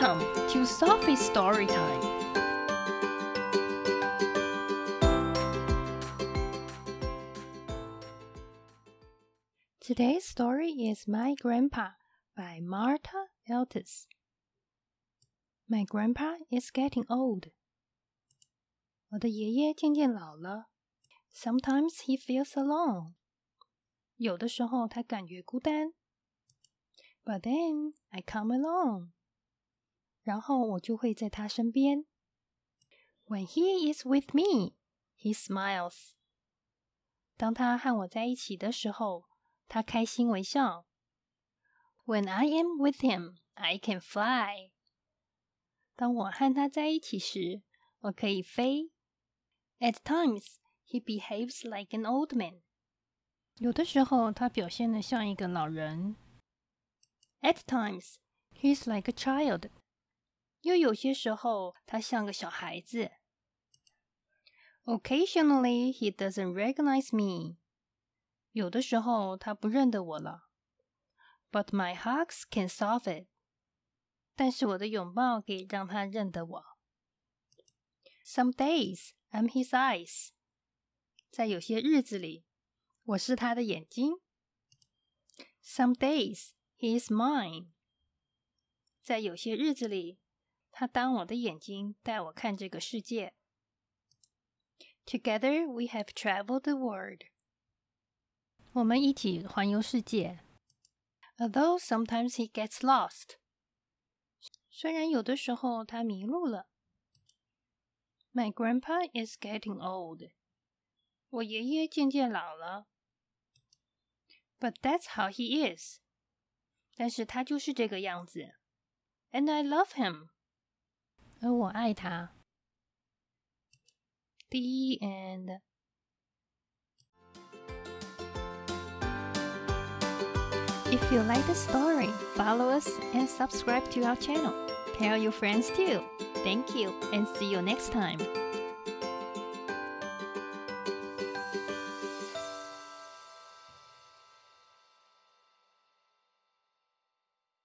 Welcome to Sophie's Story Time. Today's story is My Grandpa by Marta Altés. My grandpa is getting old. 我的爷爷渐渐老了。Sometimes he feels alone. 有的时候他感觉孤单。But then I come along. 然后我就会在他身边。When he is with me, he smiles. 当他和我在一起的时候，他开心微笑。When I am with him, I can fly. 当我和他在一起时，我可以飞。At times, he behaves like an old man. 有的时候，他表现的像一个老人。At times, he's like a child. 又有些时候，他像个小孩子。Occasionally, he doesn't recognize me. 有的时候，他不认得我了。But my hugs can solve it. 但是我的拥抱可以让他认得我。Some days, I'm his eyes. 在有些日子里，我是他的眼睛。Some days, he is mine. 在有些日子里，他当我的眼睛，带我看这个世界。Together we have traveled the world. 我们一起环游世界。Although sometimes he gets lost. 虽然有的时候他迷路了。My grandpa is getting old. 我爷爷渐渐老了。But that's how he is. 但是他就是这个样子。And I love him. 而我爱他。The end. If you like the story, follow us and subscribe to our channel. Tell your friends too. Thank you and see you next time.